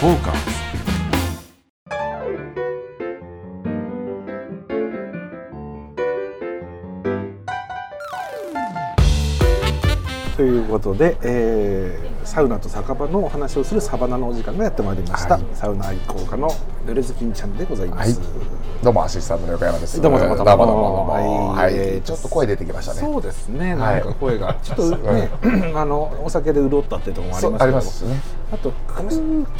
フォーカスということで、えーサウナと酒場のお話をするサバナのお時間がやってまいりました、はい。サウナ愛好家のぬれずきんちゃんでございます、どうもアシスタントの横山です。どうもどうもどうもどうも。どうもどうもははい。い、ちょっと声出てきましたね。そうですね、はい。なんか声がちょっとね、あのお酒で潤ったっていうところもありますありますね。あと空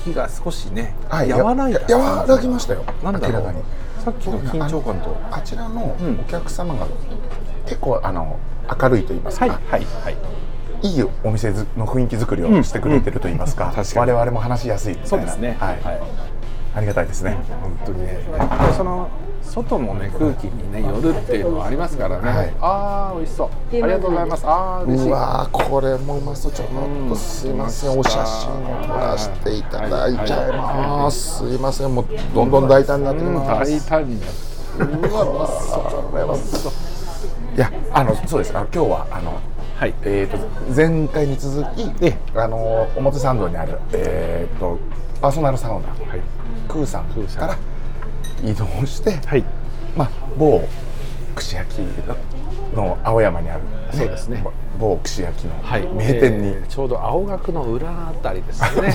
気が少しね、はい。和らいだや和らぎましたよ。なんだろう。さっきの緊張感と。あちらのうん。お客様が結構あの明るいと言いますか、はいはいはいいいお店ずの雰囲気作りをしてくれてると言いますか、うん。確かに。我々も話しやすいみたいな。そうですね。はい、はい。ありがたいですね。本当にね。やっぱりその外のね空気にねよるっていうのはありますからね、はい。ああ美味しそう。ありがとうございます。ああ嬉しい。うわーこれもうまそうちょっとすいません。お写真を撮らせていただいちゃいます。すいません。もうどんどん大胆になってきうんます大胆になってうわうまそうこれはそういやあのそうです。あの今日はあのはい。えー、と前回に続きえあの表参道にある、えー、とパーソナルサウナ、クーさんーさん。から移動して、はい。まあ、某串焼きの青山にある、そうですね。某串焼きのはい。名店に、えーちょうど青学の裏あたりですね。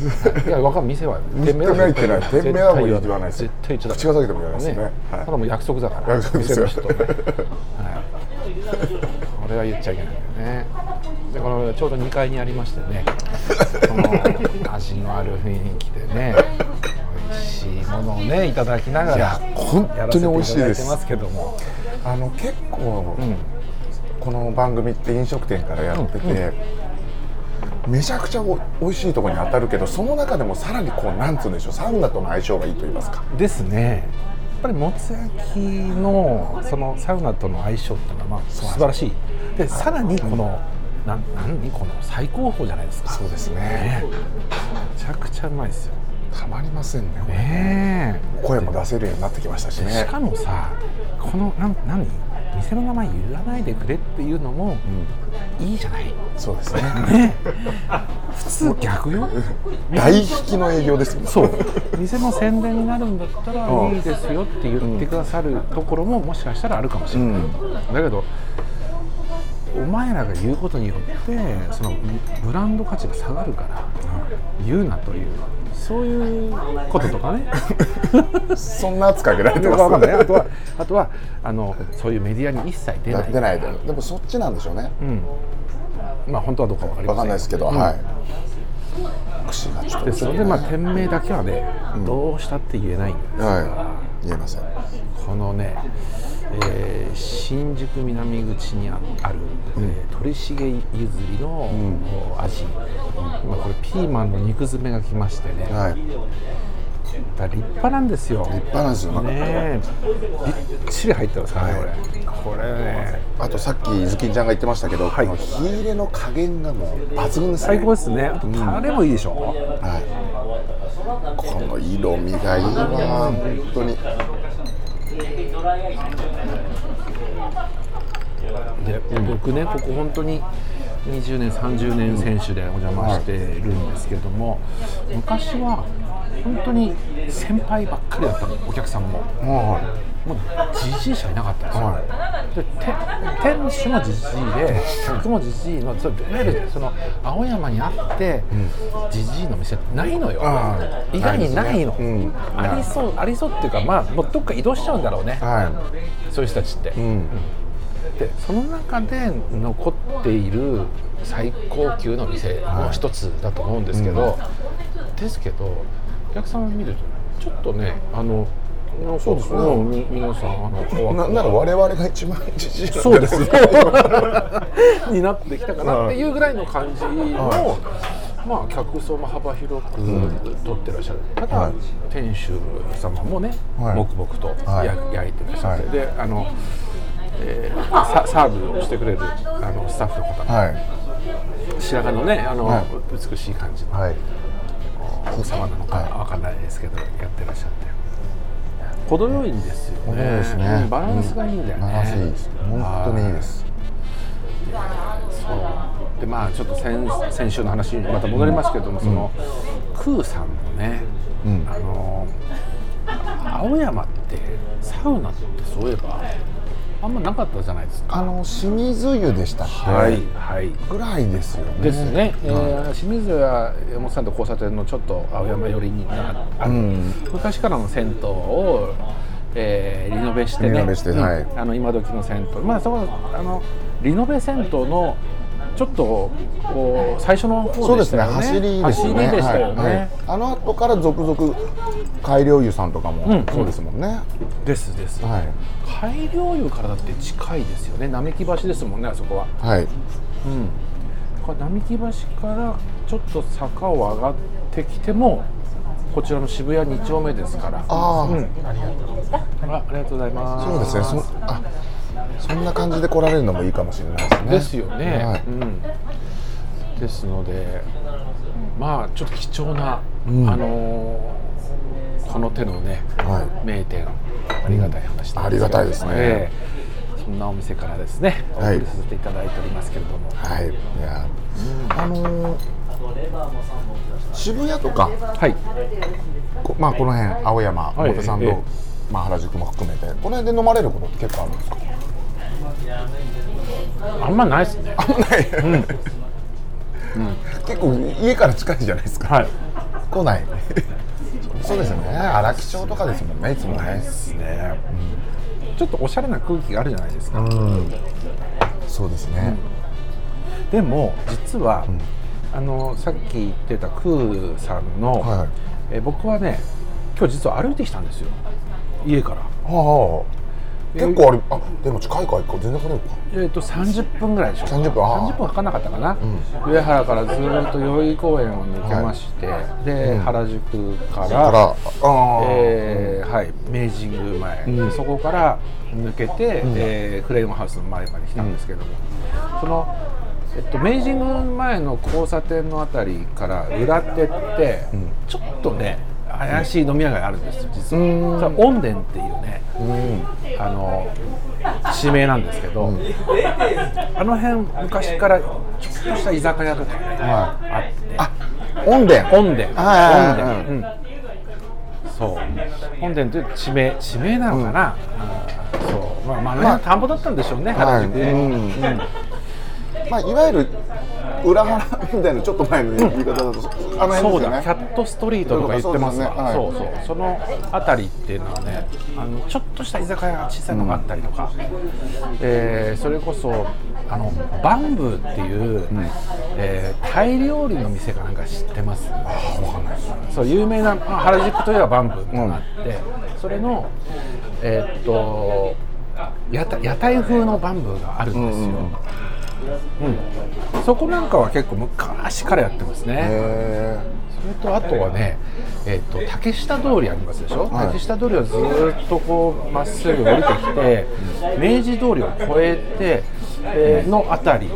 いや、わかん店は店名は言ってない。店名はもう言わないです絶対言っちゃダメ。口が裂けても言わないですね。はい。ただもう約束だから約束ですよ。店の人。はい、これは言っちゃいけないんだよね。でこのちょうど2階にありましてね。この味のある雰囲気でね。美味しいものをねいただきながらいや本当に美味しいです。ますけども、あの結構、うん、この番組って飲食店からやってて、めちゃくちゃお美味しいところに当たるけどその中でもさらにこうなんつうんでしょうサウナとの相性がいいと言いますか。ですねぱりもつ焼きのそのサウナとの相性っていうのはまあ素晴らしい。でさらにこの、なん何この最高峰じゃないですか。そうですねね。めちゃくちゃうまいですよたまりませんねね声も出せるようになってきましたしね。えしかもさこのなん何？店の名前言わないでくれっていうのもいいじゃない、そうですね。ねえ。普通逆よ？大引きの営業ですよそう。店の宣伝になるんだったらうん。いいですよって言ってくださるところももしかしたらあるかもしれない、だけどお前らが言うことによってそのブランド価値が下がるから言うなというそういうこととかね。そんな圧かけられてますわかんない。あとはあとはあのそういうメディアに一切出ない。出ないででもそっちなんでしょうね。うん。まあ本当はどうかわかりません。わかんないですけど、うん。はい。串がちょっとでそれでまあ店名だけはね、どうしたって言えないんだよ。はい言えません。このね、えー新宿南口にあある、えー鳥茂ゆずりの、味、まあ、これピーマンの肉詰めが来ましてね、はいだ立派なんですよ。立派なんですよ、ねえ。びっちり入ってますからね、はいこれ。これね。あとさっきズキンちゃんが言ってましたけど、この火入れの加減がもう抜群ですね。最高ですね。あとタレもいいでしょ、はい、この色味がいいな本当に。で僕ねここ本当に20年30年選手でお邪魔してるんですけれども、昔は本当に先輩ばっかりだったのお客さんもはもうじじいしかいなかったんですよ、はでて店主もじじいで客もじじいのいわゆるその青山にあってじじいの店ってないのよ、意外にないの、うん。ありそうありそうっていうかまあもうどっか移動しちゃうんだろうね、い。はそういう人たちって、い、うん、でその中で残っている最高級の店の一つだと思うんですけど、ですけどお客さんを見るとちょっとねあのそうですね、み皆さんあのななら我々が一番じじいなんそうです。ね になってきたかな。っていうぐらいの感じの、まあ、客層も幅広く取ってらっしゃる、ただ、はい店主様もね、はい。黙々とはい。や焼いてらっしゃって、はい。であの、えーササーブをしてくれるあのスタッフの方。も、はい。白髪のねあの、はい。美しい感じの。はい。奥様なのかわかんないですけど、やってらっしゃって。程よいんですよね。ですね。うんバランスがいいんだよね、バランスいいです。本当にいいです。そう。でまあちょっと先先週の話にまた戻りますけども、そのクーさんのね、うん。あの青山ってサウナってそういえばあんまなかったじゃないですか。あの清水湯でしたっけ、はいぐらいですよね。ですね、えはい。ー清水や山本さんと交差点のちょっと青山寄りになある、うん。昔からの銭湯を、えーリノベしてね。リノベしてうん。はいあの今時の銭湯。まあそこあのリノベ銭湯のちょっとこう最初のそうですね方でしたよね。走りでしたよね、あの後から続々改良湯さんとかも、うん。そうですもんね、ですです、はい。改良湯からだって近いですよね。並木橋ですもんねあそこは。はい。うん、並木橋からちょっと坂を上がってきてもこちらの渋谷2丁目ですから。ああ、うん、あありがとうございます。そうですね。そあそんな感じで来られるのもいいかもしれないですね。ですよね、はい。うん、ですのでまあちょっと貴重な、うん。あのーこの手のねは名店ありがたい話なん。ありがたいですね。ええ。そんなお店からですねおはい。送りさせていただいておりますけれども。いはい。いやあのー渋谷とかはい。こまあこの辺青山はい。表参道、ええ。まあ、原宿も含めてこの辺で飲まれることって結構あるんですか？あんまないですね。あんまない、結構家から近いじゃないですか、はい。来ない。そうですよね。荒木町とかですもんね。いつもね。ですね、ちょっとおしゃれな空気があるじゃないですか、うん。そうですね、でも実は、あのさっき言ってたクーさんの、はいえ僕はね今日実は歩いてきたんですよ。家から、はあ結構あれあでも近いかいか全然来れるか。えー、と30分ぐらいでしょ30分あー30分かかんなかったかな、上原からずーっと代々木公園を抜けまして、で、うん。原宿からからああ、えーはい、明治神宮前、うん。そこから抜けて、えーフレームハウスの前まで来たんですけども、その、えっと、明治神宮前の交差点のあたりから裏手って、ん。ちょっとね怪しい飲み屋街あるんですよ実は、恩殿っていうねうん。あの地名なんですけど、あの辺昔からちょっとした居酒屋とかね、はあって。あ温殿本殿、はいはいはい。本殿、うん、そう、本殿という地名、地名なのかな？うん。そう、まあ、まあ、まあ。田んぼだったんでしょうね、はい原宿ね。うん。うん。まあいわゆる裏腹みたいなちょっと前の言い方だと、あのそうだ、辺ですよねキャットストリートとか言ってますわ。そそうそう、その辺りっていうのはね、あのちょっとした居酒屋が小さいのがあったりとか。えーそれこそ、あのバンブーっていう、えータイ料理の店かなんか知ってます？そう有名な、まあ、原宿といえばバンブーってのがあって、それのえーっと屋台風のバンブーがあるんですよ。うんそこなんかは結構昔からやってますね。へそれとあとはね、えー、と竹下通りありますでしょ、はい。竹下通りをずーっとこうまっすぐ降りてきて、明治通りを越えて、えーのあたりっ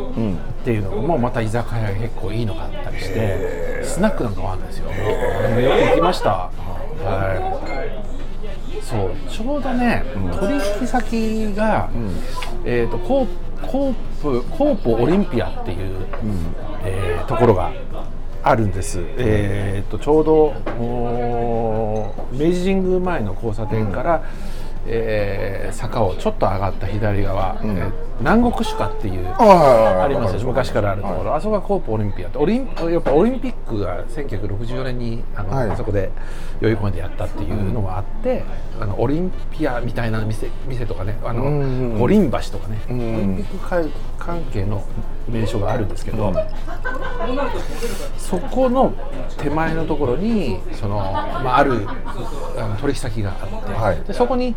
ていうのもまた居酒屋が結構いいのがあったりして、スナックなんかもあるんですよ。よく行きました。はい。そう。ちょうどね、取引先が、えー、とコーコープコープオリンピアっていう、えーところがあるんです、えー、とちょうど明治神宮前の交差点から、えー坂をちょっと上がった左側、えー南国酒家っていうはいはいはいあります昔からあるところ、あそこがコープオリンピアってオリンやっぱオリンピックが1964年にあの、はい。あそこで代々木公園でやったっていうのがあって、あのオリンピアみたいな店店とかねあの、うんうん五輪橋とかね、んオリンピック会関係の名所があるんですけど、そこの手前のところにその、まあ、あるあの取引先があって、はい。でそこに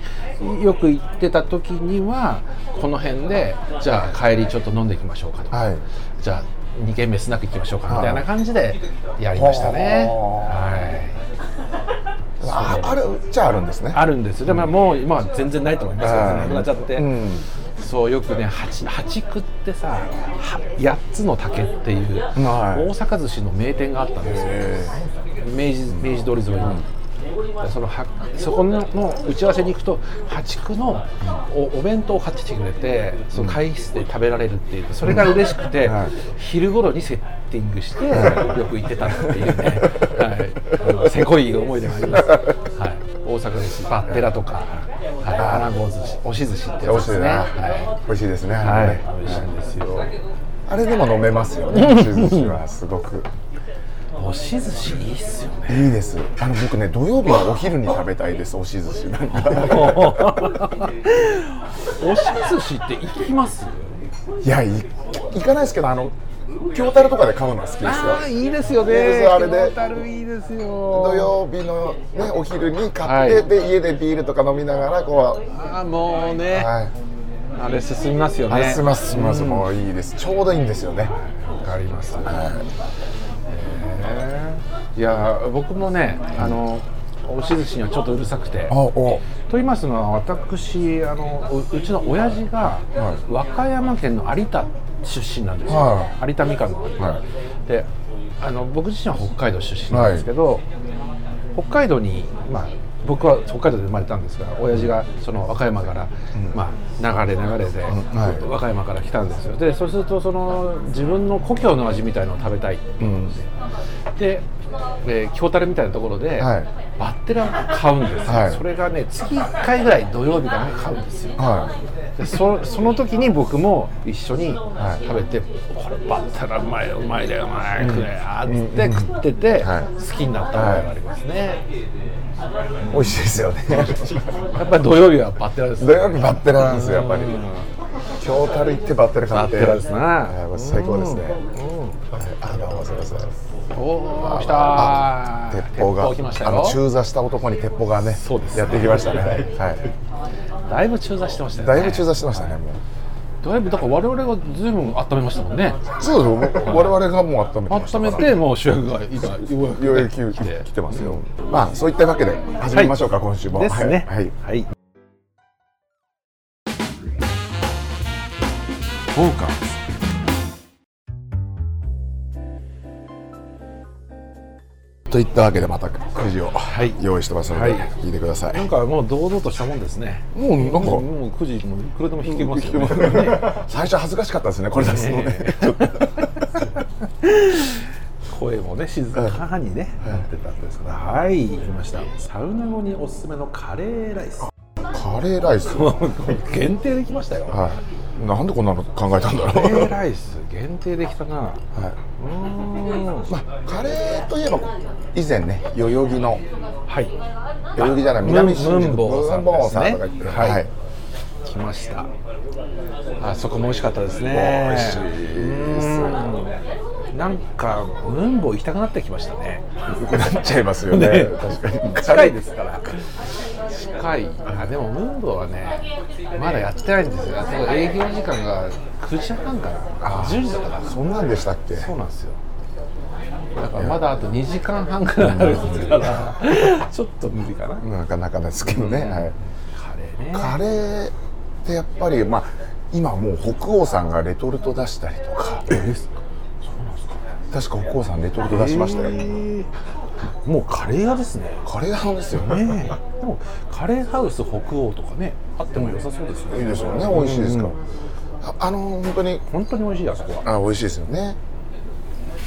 よく行ってた時にはこの辺でじゃあ帰りちょっと飲んでいきましょうかと。か、はい。じゃあ2軒目スナック行きましょうかみたいな感じでやりましたね。ははい。ああるっちゃあるんですね。あるんです。よでももう今は全然ないと思いますなくなっちゃって、うんそうよくね八八区ってさは八つの竹っていう、はい。大阪寿司の名店があったんですよ。明治明治通り沿いに。そのはそこのの打ち合わせに行くと破竹のおお弁当を買ってきてくれてその会議室で食べられるっていうそれが嬉しくて、はい。昼頃にセッティングしてよく行ってたっていうね、はい。あの、せこい思い出があります、はい、大阪ですバッテラとか、はい、穴子寿司押し寿司ってやつですね、美味しいな、は美味しいですね。はい。美味しいんですよ。あれでも飲めますよね。押し寿司はすごく。押し寿司いいっすよね。いいです。あの僕ね土曜日のお昼に食べたいです押し寿司。なんか。押し寿司って行きます？いやい行かないですけどあの京樽とかで買うのは好きですよ。ああいいですよね。あれで。いいですよ。土曜日の、ね、お昼に買って、はい。で家でビールとか飲みながらこああもうう、ね、はい、あれ進みますよね。あれすみますすみます、もういいです。ちょうどいいんですよね。わかります、はい。い。や僕もねあの押し寿司にはちょっとうるさくて。と言いますのは私あのううちの親父がは和歌山県の有田出身なんですよ、は有田みかんの、はであの僕自身は北海道出身なんですけど、北海道にまあ僕は北海道で生まれたんですが親父がその和歌山から、まあ、流れ流れで、はい。和歌山から来たんですよ。でそうするとその自分の故郷の味みたいのを食べたいっていうので、で京樽みたいなところで、はい。バッテラを買うんですよ、はい。それがね月1回ぐらい土曜日かなんか買うんですよ。はでそその時に僕も一緒にはい。食べて、これバッタラうまいうまいだよお前食えやっつって食ってて、はい。好きになった覚えがありますね、い。美味しいですよね。やっぱり土曜日はバッテラです土曜日バッテラなんですよやっぱり。うん。京樽行ってバッテラ買って。バッテラですな。はい最高ですね。うん。はい。あどうもすいませんおお来たー。鉄砲があのよ中座した男に鉄砲がねそうですやってきましたね。はい。だいぶ中座してましたよね。だいぶ中座してましたねもう。だいぶだから我々がずいぶん温めましたもんね。そうですよ。我々がもう温めて温めてもう主役が今ようややくく来て来てますよ。まあそういったわけで始めましょうか今週も。ですね。はい。はい。はいフォーカスといったわけでまたくじをはい。用意してますのではい。聞いてください。なんかもう堂々としたもんですね。もうなんかもう9時もいくらでも弾けますよね。最初恥ずかしかったですねこれ出すのね。声もね静かにねなってたんですが。はい来ました。サウナ後におすすめのカレーライス。カレーライス？限定できましたよ。はいなんでこんなの考えたんだろカレうーライス限定できたな。はうーん。いまあカレーといえば以前ね代々木のはい。代々木じゃない南新宿。ムンボウさんね。さんとか言ってはい。はい。来ました。あそこも美味しかったですね。美味しいですうん。なんかムンボウ行きたくなってきましたね。なっちゃいますよね。ね。確かに。近いですから近い。あでもムンボウはねまだやってないんですよ。そう営業時間が9時半から10時だからそんなんでしたっけ？そうなんですよ。だからまだあと2時間半くらいあるんですからちょっと無理かな。なかなかですけどね、はい。カレーね。カレーってやっぱりまあ今もう北欧さんがレトルト出したりとか。確か北欧さんレトルト出しましたよ、へーもうカレー屋ですね。カレー派ですよね。でもカレーハウス北欧とかねあっても良さそうですよね。いいですよね。美味しいですか。ら、ああの本当に。本当に美味しいあそこは。あ美味しいですよね。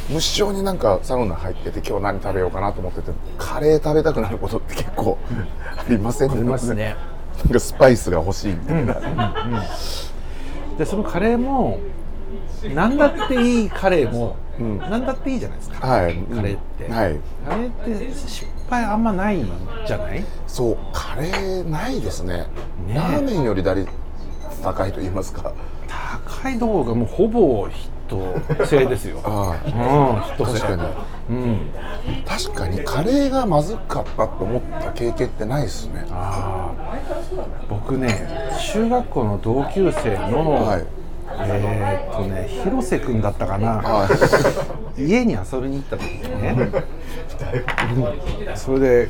無性になんかサウナ入ってて今日何食べようかなと思っててカレー食べたくなることって結構ありません？ありますね。なんかスパイスが欲しいみたいな、でそのカレーも何だっていいカレーも、ん。何だっていいじゃないですか、はい。カレーって、はい。カレーって失敗あんまないじゃない？そう。カレーないですね。ね。えラーメンより打率高いと言いますか。高いとこもうほぼヒット制ですよ。あ うん。確かに。うん。確かにカレーがまずかったと思った経験ってないですね。ああ僕ね中学校の同級生の、はいえーっとね広瀬君だったかな、はい。家に遊びに行った時にね、うん。それで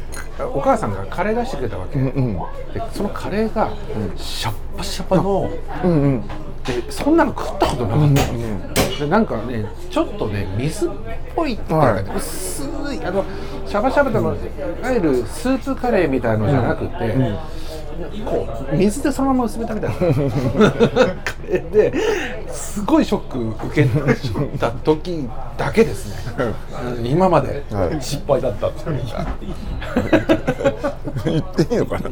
お母さんがカレー出してくれたわけ、うんでそのカレーがシャッパシャパの、うんうん。でそんなの食ったことなかった、でなんかねちょっとね水っぽいっていうか、ねはい。薄いあのシャバシャバの、いわゆるスープカレーみたいのじゃなくて、こう水でそのまま薄めたみたいなカレーですごいショック受けた時だけですね。うん今まで。はい。失敗だったっていうか。言っていいのかな？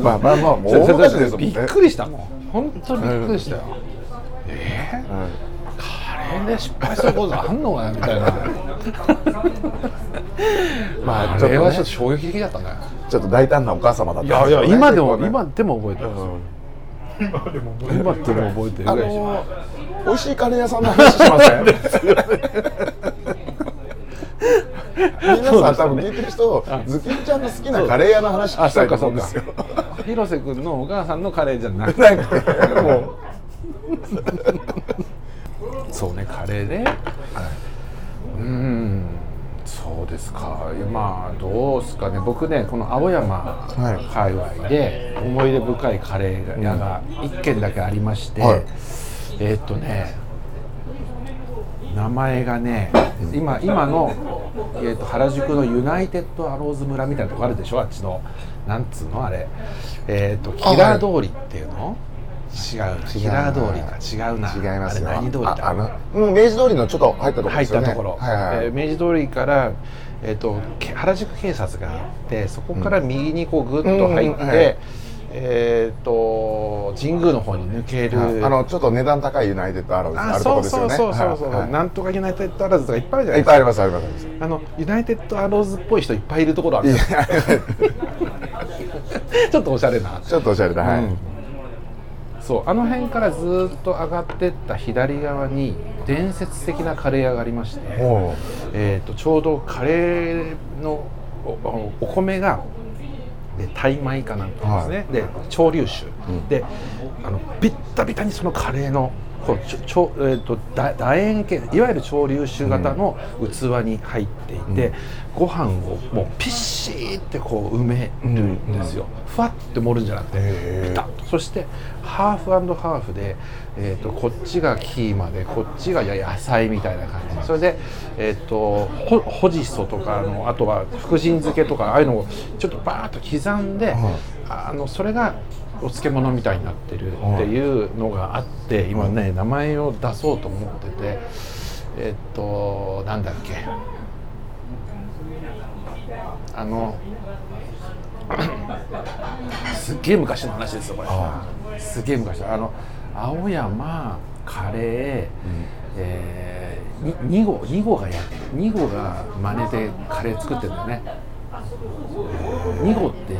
まあまあまあもうびっくりしたもん。本当にびっくりしたよ、えー？はいカレーで失敗することあんのかよみたいなまああちょっとね。れはちょっと衝撃的だったね。ちょっと大胆なお母様だったいやいや今でも、ね。今でも覚えてる、今でも覚えてる美味しいカレー屋さんの話しません？皆さん多分聞いてる人ズキンちゃんの好きなカレー屋の話聞あきたいと思うんですよ。か 広瀬君のお母さんのカレーじゃなくてもうそうねカレーで、うん。そうですか。まあどうですかね。僕ねこの青山はい。界隈で思い出深いカレー屋が一軒だけありまして、はい。えーっとね名前がね今今の、えーっと原宿のユナイテッドアローズ村みたいなとこあるでしょあっちの。なんつうのあれ。えーっとキラー通りっていうの？違うキラー通りか。違うな。違いますよ。あれ何通りだ？ああのうん明治通りのちょっと入ったところ入ですよね。ったところ、はいはい。えー明治通りから、えー、とけ原宿警察があってそこから右にこうぐっと入って、うんはい。えっ、と神宮の方に抜ける、あのちょっと値段高いユナイテッドアローズああるとそうそうこですよね。そうそうそう、はいはい。なんとかユナイテッドアローズとかいっぱいあるじゃないいっですか。ぱいありますありますあります。あのユナイテッドアローズっぽい人いっぱいいるところある ちょっとおしゃれな。ちょっとおしゃれだはい、うんそうあの辺からずっと上がってった左側に伝説的なカレー屋がありまして、えー、とちょうどカレーのおおお米がでタイ米かなんかですね、で潮流酒、うん。であのビッタビタにそのカレーのこうちょちょ、えー、とだ楕円形いわゆる潮流酒型の器に入っていて、ご飯をもうピッシーってこう埋めるんですよ、ふわって盛るんじゃなくてピタッと。そしてハーフハーフで、えー、とこっちがキーマでこっちがや野菜みたいな感じ。それで、えー、とほほじそとかあのあとは福神漬けとかああいうのをちょっとバーッと刻んで、あのそれがお漬物みたいになってるっていうのがあって今ね名前を出そうと思っててえっ、となんだっけあの すっげえ昔の話ですよこれ。すげえ昔あの青山カレー、えー、に2号2号がやって2号が真似でカレー作ってるんだよね。2号って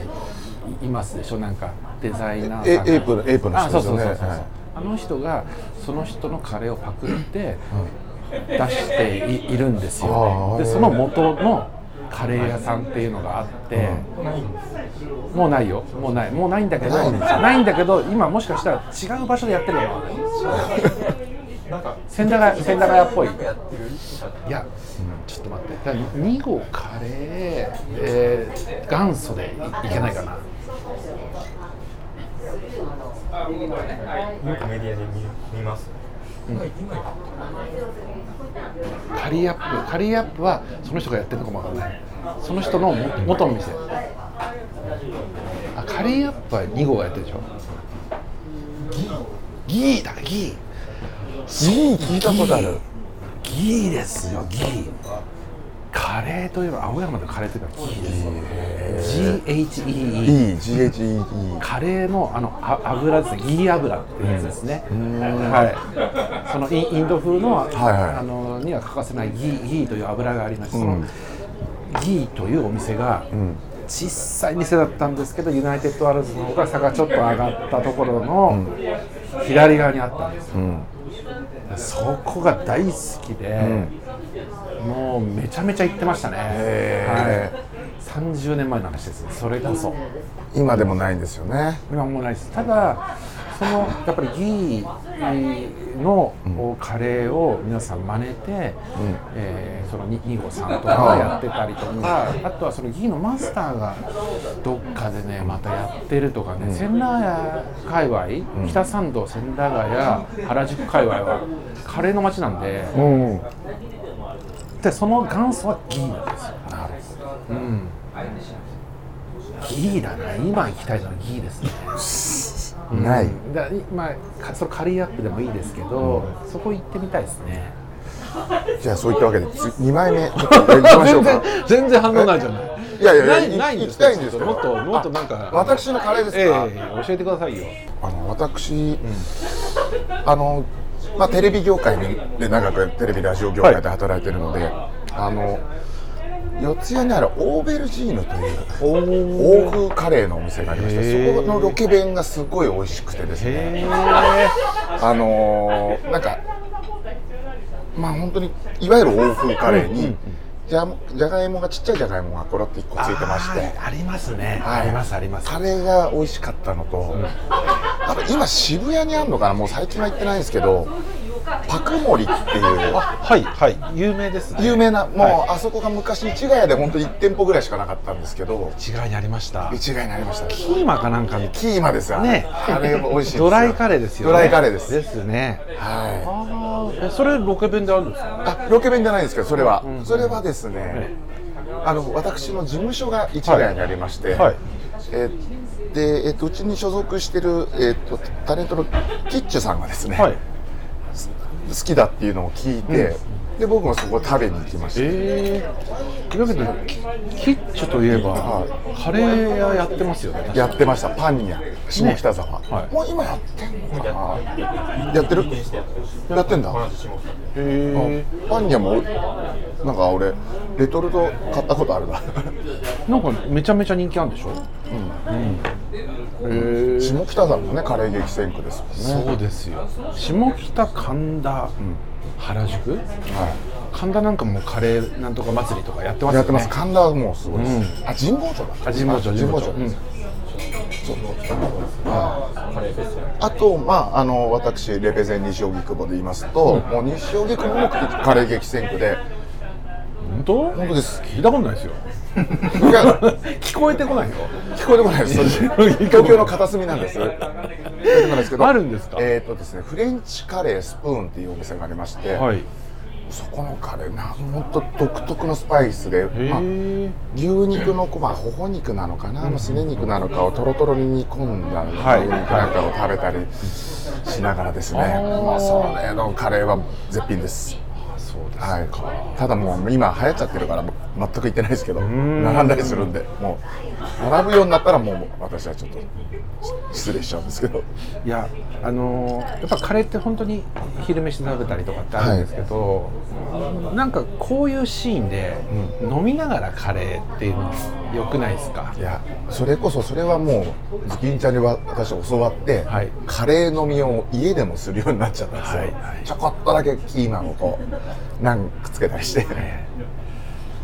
いいますでしょなんかデザイナーさんエイプのエイプのあ人そうそうそうそう、ですよねはい。あの人がその人のカレーをパクって出していいるんですよ。でその元のカレー屋さんっていうのがあって、もうないよ。もうない。もうないんだけどないんだ。けど今もしかしたら違う場所でやってるの千駄ヶ谷千駄ヶ谷っぽい。いや、ちょっと待って。だから2号カレー、えー元祖でいいけないかな。よくメディアで見見ます。カリーアップカリーアップはその人がやってるのかもわかんない。その人のも元の店。あカリーアップは2号がやってるでしょ。ギーギーだギー。ギー聞いたことある。ギーですよギーカレーといえば青山のカレーといえばギーです。よ GHEE E GHEE カレーのあのあ油ですねギー油っていうやつですね、はい、そのインインド風の,、はいあのには欠かせないギーギーという油がありまして、そのギーというお店が小さい店だったんですけどユナイテッドアローズの方が差がちょっと上がったところの左側にあったんです。そこが大好きで、もうめちゃめちゃ行ってましたね、へはい、30年前の話です。それこそ。今でもないんですよね。今もうないです。ただそのやっぱりギーのカレーを皆さん真似て、えーそのニニゴさんとかがやってたりとか、あとはそのギーのマスターがどっかでねまたやってるとかね、千駄ヶ谷界隈、北参道千駄ヶ谷原宿界隈はカレーの街なんでうんでその元祖はギーなんですよ。なるうんギーだな。今行きたいのはギーですね。ほどない。うん。だいまあかそのカリーアップでもいいですけど、そこ行ってみたいですね。じゃあそういったわけでつ2枚目。ちょっと行きましょうか。全然反応ないじゃない。いやいやいやないないんです行きたいんですもっともっとなんか。あ私のカレーですか？ええ教えてくださいよ。あの私、あのまあテレビ業界で長くテレビラジオ業界で働いてるので、あの四谷にあるオーベルジーヌという欧風カレーのお店がありましてそこのロケ弁がすごい美味しくてですね。へあのーなんかまあ本当にいわゆる欧風カレーに、じゃじゃがいもがちっちゃいじゃがいもがコロッと1個ついてまして。ありますね、はい。ありますあります。カレーが美味しかったのと、あと今渋谷にあるのかな？もう最近は行ってないんですけどパクモリっていうはいはい。有名ですね。有名なもう、はあそこが昔市ヶ谷で本当1店舗ぐらいしかなかったんですけど。違いにありました。市ヶ谷になりましたキーマかなんかにキーマですよ。ね。あれ美味しいドライカレーですよね。ドライカレーです。ですね。はああえそれロケ弁であるんですか？いあロケ弁じゃないんですけどそれは、うん。それはですね、えあの私の事務所が市ヶ谷にありまして、はい。えーで、えっとうちに所属してる、えっとタレントのキッチュさんがですね、はい好きだっていうのを聞いて、で僕もそこ食べに行きました、ええー、だけどキキッチュといえば、はカレー屋やってますよねやってました。パンニャ下北沢、はい。もう今やってんのかな？やってる？やってんだ。へえパンニャもなんか俺レトルト買ったことあるな。なんかめちゃめちゃ人気あるんでしょ？うん、へえ下北沢のねカレー激戦区ですもんね。そうですよ。下北神田、原宿？は神田なんかもカレーなんとか祭りとかやってますよね。いやってます。神田はもうすごいです、うん。あ神保町だあ神保町神保町。うん。あと、まあ、あの私レペゼン西荻窪で言いますと、もう西荻窪もカレー激戦区で本当？本当です。聞いたことないですよ。聞こえてこないよ。聞こえてこないです。東京の片隅なんです。あるんですか？えっ、とですねフレンチカレースプーンっていうお店がありまして、はい。そこのカレーなん本当独特のスパイスで、へまあ、え牛肉のこまあほほ肉なのかな、あのすね肉なのかをとろとろに煮込んだはい牛肉なんかを食べたりしながらですね、まあ、それのカレーは絶品です。はい、ただもう今流行っちゃってるから全く行ってないですけどん。並んだりするんでもう並ぶようになったらもう私はちょっと失礼しちゃうんですけど。いやあのーやっぱカレーって本当に昼飯で食べたりとかってあるんですけど、なんかこういうシーンで飲みながらカレーっていうの良くないですか？いやそれこそそれはもうズキンちゃんには私教わって、はい。カレー飲みを家でもするようになっちゃったんですよ、はいはい。ちょこっとだけキーマンをこうナンくっつけたりして。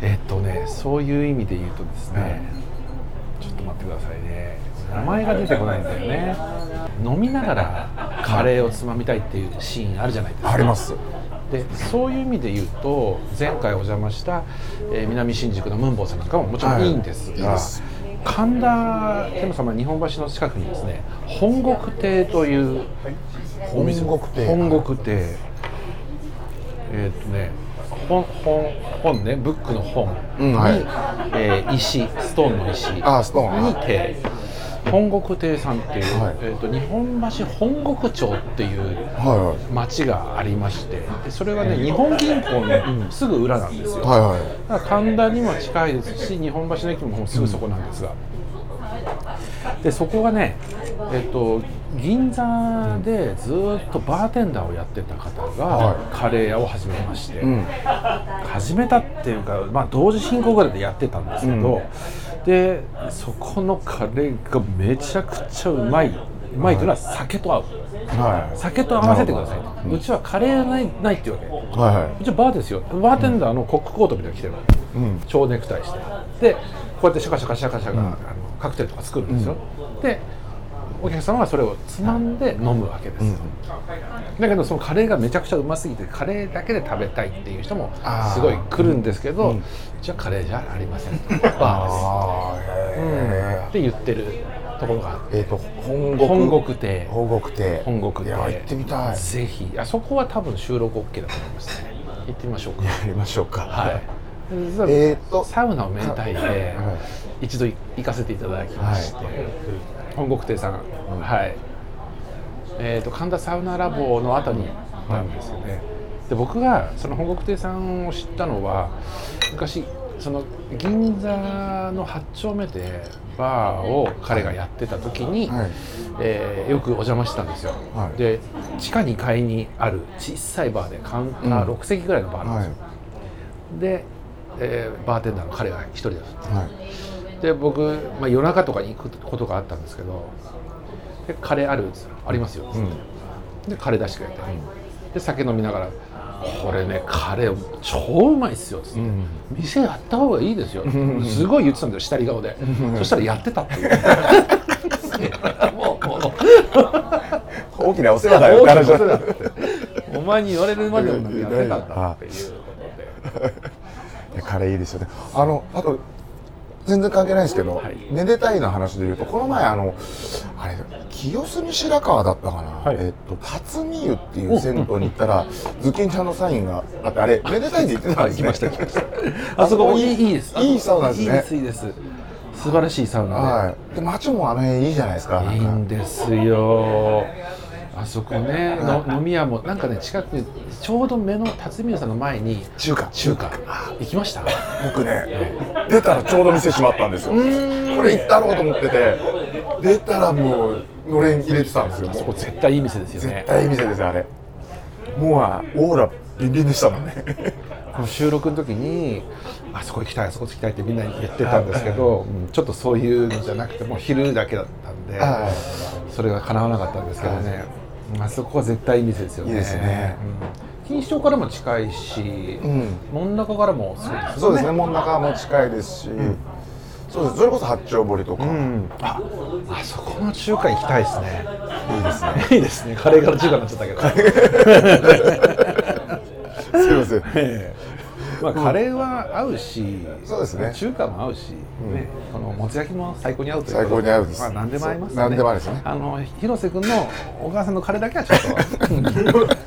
えっとねそういう意味で言うとですね、ちょっと待ってくださいね。名前が出てこないんだよね。飲みながらカレーをつまみたいっていうシーンあるじゃないですか。あります。でそういう意味で言うと前回お邪魔した、えー南新宿のムンボウさんなんかももちろんい。いんですが、はい神田天野様日本橋の近くにですね本国亭という本国亭。本国亭えーっとね本本本ねブックの本に、うんはい。えー石ストーンの石あーストーン。に亭本国亭さんっていう、はい。えーっと日本橋本国町っていうは町がありましてでそれはね日本銀行のすぐ裏なんですよ、いはいはい。だから神田にも近いですし日本橋の駅もすぐそこなんですが、でそこがねえっと銀座でずっとバーテンダーをやってた方がはカレー屋を始めまして、うん。始めたっていうか、まあ、同時進行ぐらいでやってたんですけど、でそこのカレーがめちゃくちゃうまいうまいというのは酒と合う。はい。酒と合わせてくださいと、なるほど。うちはカレーないないっていうわけ。はいはうちはバーですよ。バーテンダーのコックコートみたいなの着てるわけ、いうん。蝶ネクタイして。でこうやってシャカシャカシャカシャカ、あのカクテルとか作るんですよ、でお客様はそれをつまんで飲むわけです、うん。だけどそのカレーがめちゃくちゃうますぎてカレーだけで食べたいっていう人もすごい来るんですけど、うん。じゃあカレーじゃありません バーです。って言ってるところがあって。ええっと本国。本国亭。本国亭。本国亭。いや行ってみたい。ぜひ。あそこは多分収録 OK だと思いますね。行ってみましょうか。やりましょうか。はい。えーっと。サウナを明太では一度行かせていただきまして、本国亭さん、はい。えー、と神田サウナラボの後になんですよね、で僕がその本国亭さんを知ったのは昔その銀座の8丁目でバーを彼がやってた時に、はい。えーよくお邪魔してたんですよ、はい。で地下2階にある小さいバーでカウンター6席ぐらいのバーなんですよ、で、えーバーテンダーの彼が一人ですはいで僕、まあ、夜中とかに行くことがあったんですけど「でカレーある?」っつったら「ありますよ」っつって、でカレー出してくれて、で酒飲みながら「これねカレー超うまいっすよ」っつって、ん。店やった方がいいですよ」すごい言ってたんだよ下り顔で、そしたらやってたっていう。もうもう。大きなお世話だよ大きなことだってお前に言われるまでもやってたんだっていうことで。カレーいいですよね。あのあと全然関係ないんですけど、はい。めでたいの話で言うとこの前あのあれ清澄白河だったかな、はい。えっと辰巳湯っていう銭湯に行ったらズッキンちゃんのサインがあってあれめでたいって言ってたんですね、来ました来ましたあそこいいいいです。いいサウナですね。いいですいいです。素晴らしいサウナはい。で街もあの辺いいじゃないですかでいいんですよあそこね。の飲み屋もなんかね近くにちょうど目の辰巳さんの前に中華。中華。あ行きました？僕ね出たらちょうど店閉まったんですよ。これ行ったろうと思ってて。出たらもうのれん入れてたんですよ。あそこ絶対いい店ですよ絶ね対いい店ですよあれ。もうあオーラビンビンでしたもんねこの収録の時にあそこ行きたいあそこ行きたいってみんなに言ってたんですけど、うんちょっとそういうのじゃなくてもう昼だけだったんで、はそれが叶わなかったんですけどね、あそこは絶対いい店ですよね。いいですね。うん。錦糸町からも近いし、うん。門中からもそうですよね。そうですね門中も近いですし、そうですそれこそ八丁堀とか、うん。ああそこの中華行きたいですね。いいですね。いいですね。カレーから中華になっちゃったけど。すいません。ええまあ、カレーは合うし、そうですね。中華も合うし、ね、このもつ焼きも最高に合うという最高に合うです。まあ、何でも合いますそう何でも合いですね。あの広瀬君のお母さんのカレーだけはちょっと。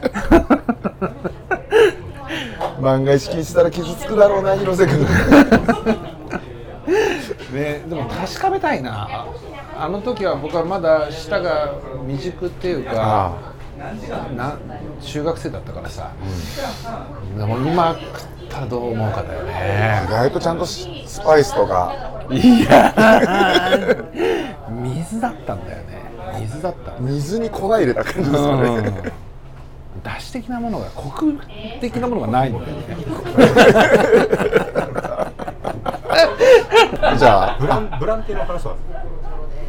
万が一気にしたら傷つくだろうな広瀬君。ね、でも確かめたいな。あの時は僕はまだ舌が未熟っていうかな中学生だったからさ、でも今食ったらどう思うかだよ意ね外とちゃんとススパイスとか。いやー。水だったんだよね。水だった水に粉入れた感じですよね、うん。だし的なものがコク的なものがないんだよね。じゃあ。ブランブランテの話は？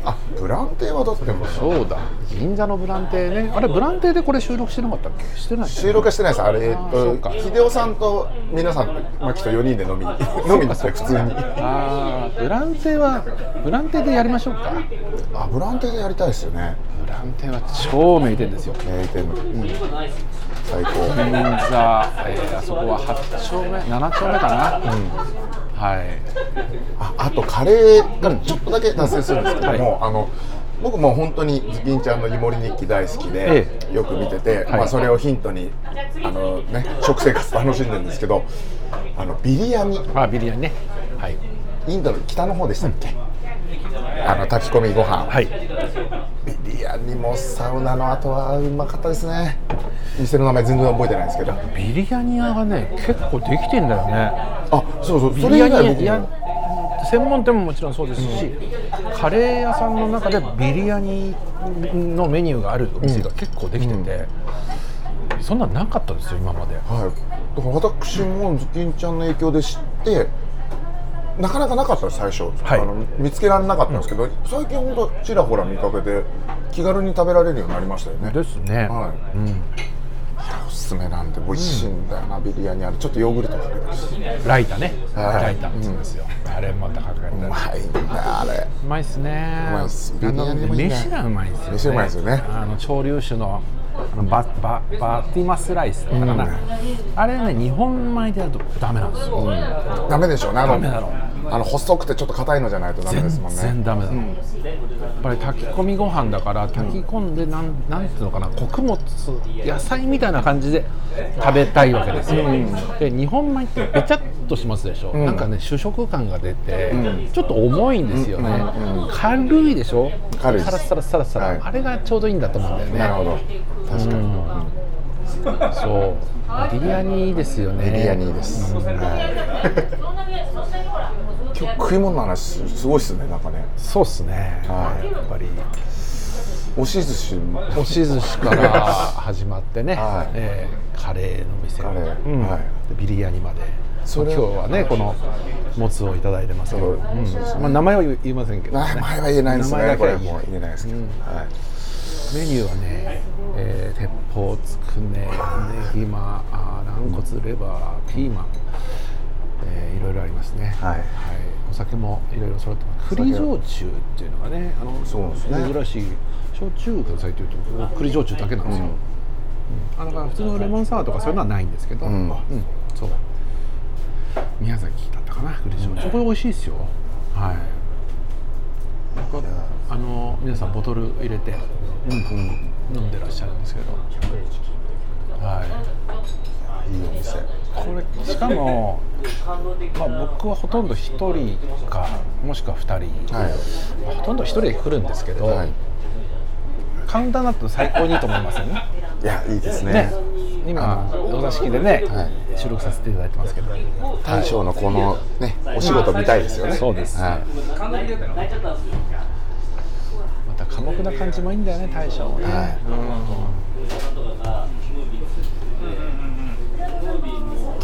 あブランテはだってもうそうだ。銀座のブランテね。あれブランテでこれ収録してなかったっけ？してない。収録はしてないです。あれえっと秀夫さんと皆さんマキと4人で飲みに飲みに行って普通に。あーブランテはブランテでやりましょうか？あブランテでやりたいですよね。ブランテは超名店ですよ。名店最高。銀座、えーあそこは8丁目7丁目かな、はい。ああとカレーからちょっとだけ脱線するんですけども、はい。あの僕もう本当にズキンちゃんの「湯守日記」大好きで、え。よく見てて、はい。まあ、それをヒントにあの、ね、食生活楽しんでるんですけどあのビリヤニ。あビリヤニね。はい。インドの北の方でしたっけ、あの炊き込みご飯、はい。ビリヤニもサウナの後はうまかったですね。店の名前全然覚えてないんですけど。ビリヤニ屋がね結構できてんだよね。あそうそう。ビリヤニ屋も専門店ももちろんそうですし、カレー屋さんの中でビリヤニのメニューがあるお店が結構できてて、そんなんなかったですよ今まで。はい、だから私もズキンちゃんの影響で知ってなかなかなかった最初、はい。あの見つけられなかったんですけど、最近本当ちらほら見かけて気軽に食べられるようになりましたよね。ですね、はい。うん。おすすめなんで美味しいんだよな、ビリヤニ。あれちょっとヨーグルトかけたりライタね、はい。ライタなんですよ、あれまたかかったうまいんだあれ。うまいっすね。うまいっす。ビリヤニもいいね。飯がうまいっすよね。飯うまいですよね。あの潮流酒のあのバババティマスライスだかな、うん。あれね日本米でやるとダメなんですよ、ダメでしょうねあの。ダメだろあの細くてちょっっと硬いのじゃないとダメですもんね。全然ダメだ、やっぱり炊き込みご飯だから炊き込んでなん,、なんていうのかな穀物野菜みたいな感じで食べたいわけですよ、で日本米ってべちゃっとしますでしょ、ん。なんかね主食感が出て、ん。ちょっと重いんですよね、うんうん軽いでしょ。軽いサラサラサラサラ、はい。あれがちょうどいいんだと思うんだよね。なるほど。確かに、そう。ビリヤニですよね。ビリヤニです、はい今日食い物の話すごいっすねなんかね。そうっすね、はい。やっぱり。押し寿司も。押し寿司から始まってね、はい。えーカレーの店。カレー。うん。はいでビリヤニまで。それ今日はねこのもつをいただいてますけど、そううん。まあ、名前は言いませんけど、ね、名前は言えないです名前ねこれだけはもう言えないですけど、うん。はいメニューはね、えー鉄砲つくねねぎまあー軟骨レバーピーマン、えーいろいろありますね。はい。お酒もいろいろ揃ってます。栗焼酎っていうのがねあのそうですね。珍しい焼酎くださいというと栗焼酎だけなんですよ、うん。あだから普通のレモンサワーとかそういうのはないんですけど、うん。そう。宮崎だったかな栗焼酎、これ美味しいですよ。はいあの皆さんボトル入れて、飲んでらっしゃるんですけど。はい。いいお店。これしかも、まあ、僕はほとんど1人かもしくは2人、はい。まあほとんど1人で来るんですけど、はい。カウンターだと最高にいいと思いますよね。いやいいですね。ね。今お座敷でね、はい。収録させていただいてますけど、大将のこのねお仕事見たいですよね。そうですはい。また寡黙な感じもいいんだよね大将もね、はい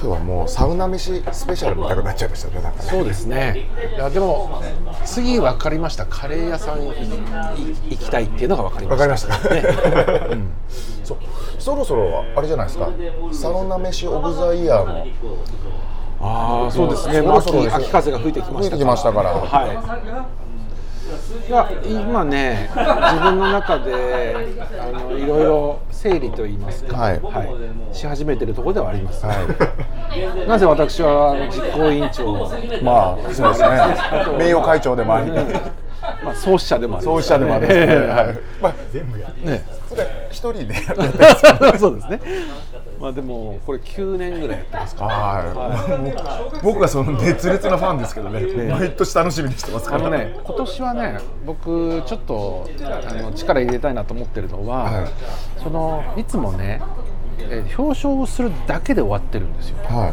今日はもうサウナ飯スペシャル見たくなっちゃいましたねなんかね。そうですね。いやでも次分かりましたカレー屋さんいい行きたいっていうのが分かりまわした。かりました。か、そうそろそろあれじゃないですか。サウナ飯オブザイヤーもああそうですね、そろそろです。よ秋秋風が吹いてきました吹いてきましたから。はいいや今ね自分の中であのいろいろ整理といいますか、はい。し始めてるところではあります、は なぜ私はあの実行委員長まあそうですね。名誉会長でもあり。まあ、創始者でもあり創始者でもありますね、はい。まあ、全部やね。それ一人でやって そうですねまあでもこれ9年ぐらいやってますから。はい。僕はその熱烈なファンですけどね。毎年楽しみにしてますから。あのね、今年はね、僕ちょっとあの力入れたいなと思ってるのは、はい。そのいつもね、えー表彰をするだけで終わってるんですよ。は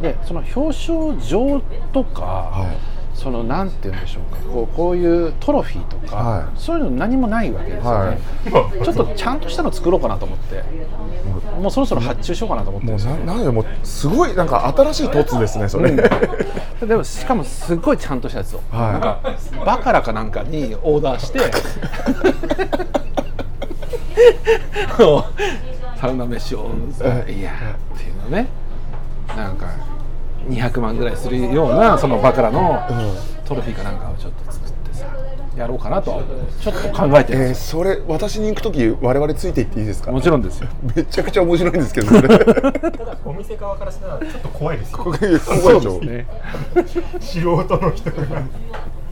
い。で、その表彰状とか、はいそのなんて言うんでしょうか、こうこういうトロフィーとか、はい。そういうの何もないわけですよね。ちょっとちゃんとしたの作ろうかなと思って、もうそろそろ発注しようかなと思って。もう。ななんでもうすごいなんか新しい凸ですねそれ、でもしかもすごいちゃんとしたやつを、はい。なんかバカラかなんかにオーダーして。サウナ飯を。いやっていうのね。なんか200万ぐらいするようなそのバカラのトロフィーかなんかをちょっと作ってさやろうかなとちょっと考えてるんえー、ですそれ私に行く時我々ついていっていいですか？よもちろんですよ。めちゃくちゃ面白いんですけどそれお店側からしたらちょっと怖いですよ。ここ怖いでしょね。素人の人が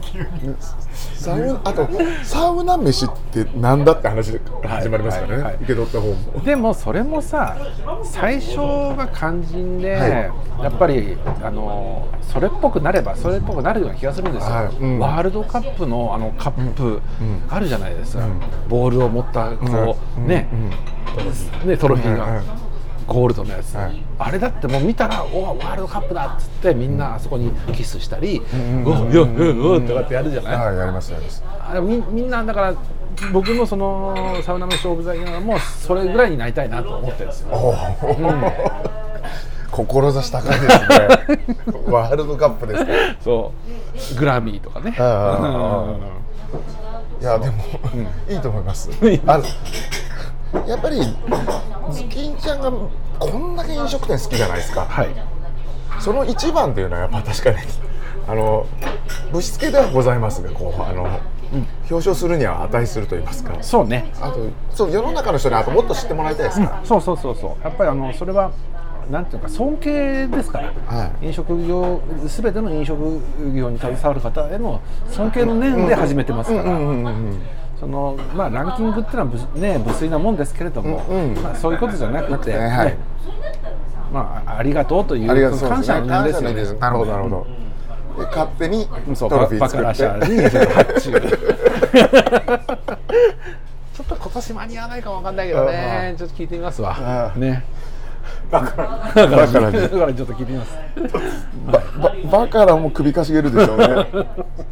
サウあとサウナ飯ってなんだって話で始まりますからね、はいはい受け取った方も。でもそれもさ最初が肝心で、はい。やっぱりあのそれっぽくなればそれっぽくなるような気がするんですよ、はいうん。ワールドカップのあのカップあるじゃないですか、うん。ボールを持ったこう、うんね,、ねトロフィーが、はいはいゴールドのやつ、はい。あれだってもう見たらおワールドカップだっつってみんなあそこにキスしたり、んおよっよっよっってこうやってやるじゃない、はいやりますやります。あれみみんなだから僕のそのサウナ飯オブザイヤーもそれぐらいになりたいなと思ってるんですよ。おー。志高いですね。ワールドカップですね。そう。グラミーとかね。いやでも、いいと思います。あのやっぱりズキンちゃんがこんだけ飲食店好きじゃないですか。はい。その一番というのはやっぱ確かにあのぶしつけではございますがこうあの、表彰するには値すると言いますか。そうね。あとそう世の中の人にあともっと知ってもらいたいですか。ら、そうそうそうそう。やっぱりあのそれはなんていうか尊敬ですから、はい。飲食業すべての飲食業に携わる方への尊敬の念で始めてますから、うんうんうんうんそのまあランキングっていうのはぶね無粋なもんですけれども、うんうん。まあそういうことじゃなくて、ねはい。ねまあありがとうという感謝の念ですよね。なるほどなるほど、で勝手にトロフィー作って。ちょっと今年間に合わないかもわかんないけどね。ちょっと聞いてみますわ。うん。ねバカラだからちょっと聞いてみますバカラも首かしげるでしょうね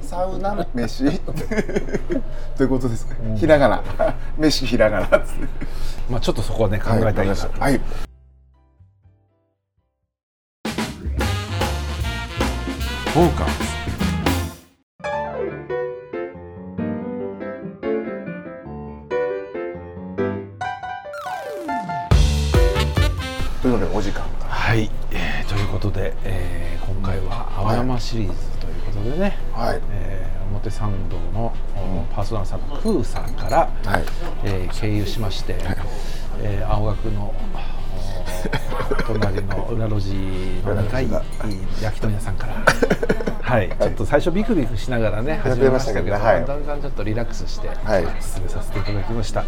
サウナ飯ということですね、ひらがな飯ひらがなまあちょっとそこはね考えたいなと、はい、はいフォーカスシリーズということでね、はい。えー表参道の、おパーソナルさんのクーさんから、はい。えー経由しまして、えー青学のお隣の裏路地の2階焼き鳥屋さんから、はい、ちょっと最初ビクビクしながらね始めましたたけど、はい。だんだんちょっとリラックスして、はい。進めさせていただきました。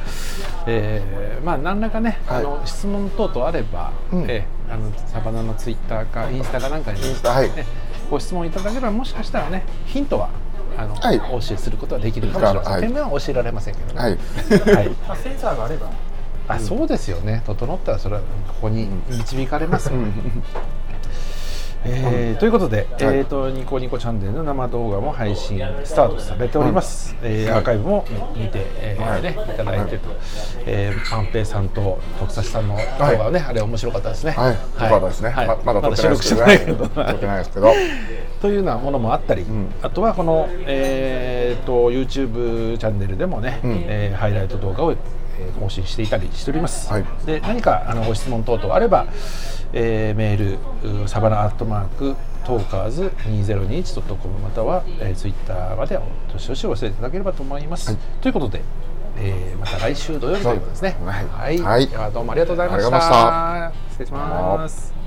えーまあ何らかね、はい。あの質問等々あれば、うん。えーあのサバナのツイッターかインスタかなんかに、インスタはい。ねご質問いただければもしかしたらねヒントはあの、はい。お教えすることはできるかもしれません。はい。点面は教えられませんけどね。はい。はい。まあ、センサーがあれば。あそうですよね。整ったらそれはここに導かれます、えーということで、えー、とニコニコチャンネルの生動画も配信スタートされております、えーアーカイブも見て、えーはい。ね、いただいてと、えーパンペイさんと徳差さんの動画はね、あれ面白かったですね。はい、よかったですね、はい。ままだ撮ってないですけど、まだないすけど、というようなものもあったり、ん。あとはこの、えー、と YouTube チャンネルでもね、ん。えーハイライト動画を、えー更新していたりしております、はい。で何かあのご質問等々あれば、えーメールうサバナアットマークトーカーズ 2021.com または、えー、ツイッターまでおどしどしお寄せいただければと思います、ということで、えーまた来週土曜日ということですね。はい。はい、はい。どうもありがとうございました。失礼します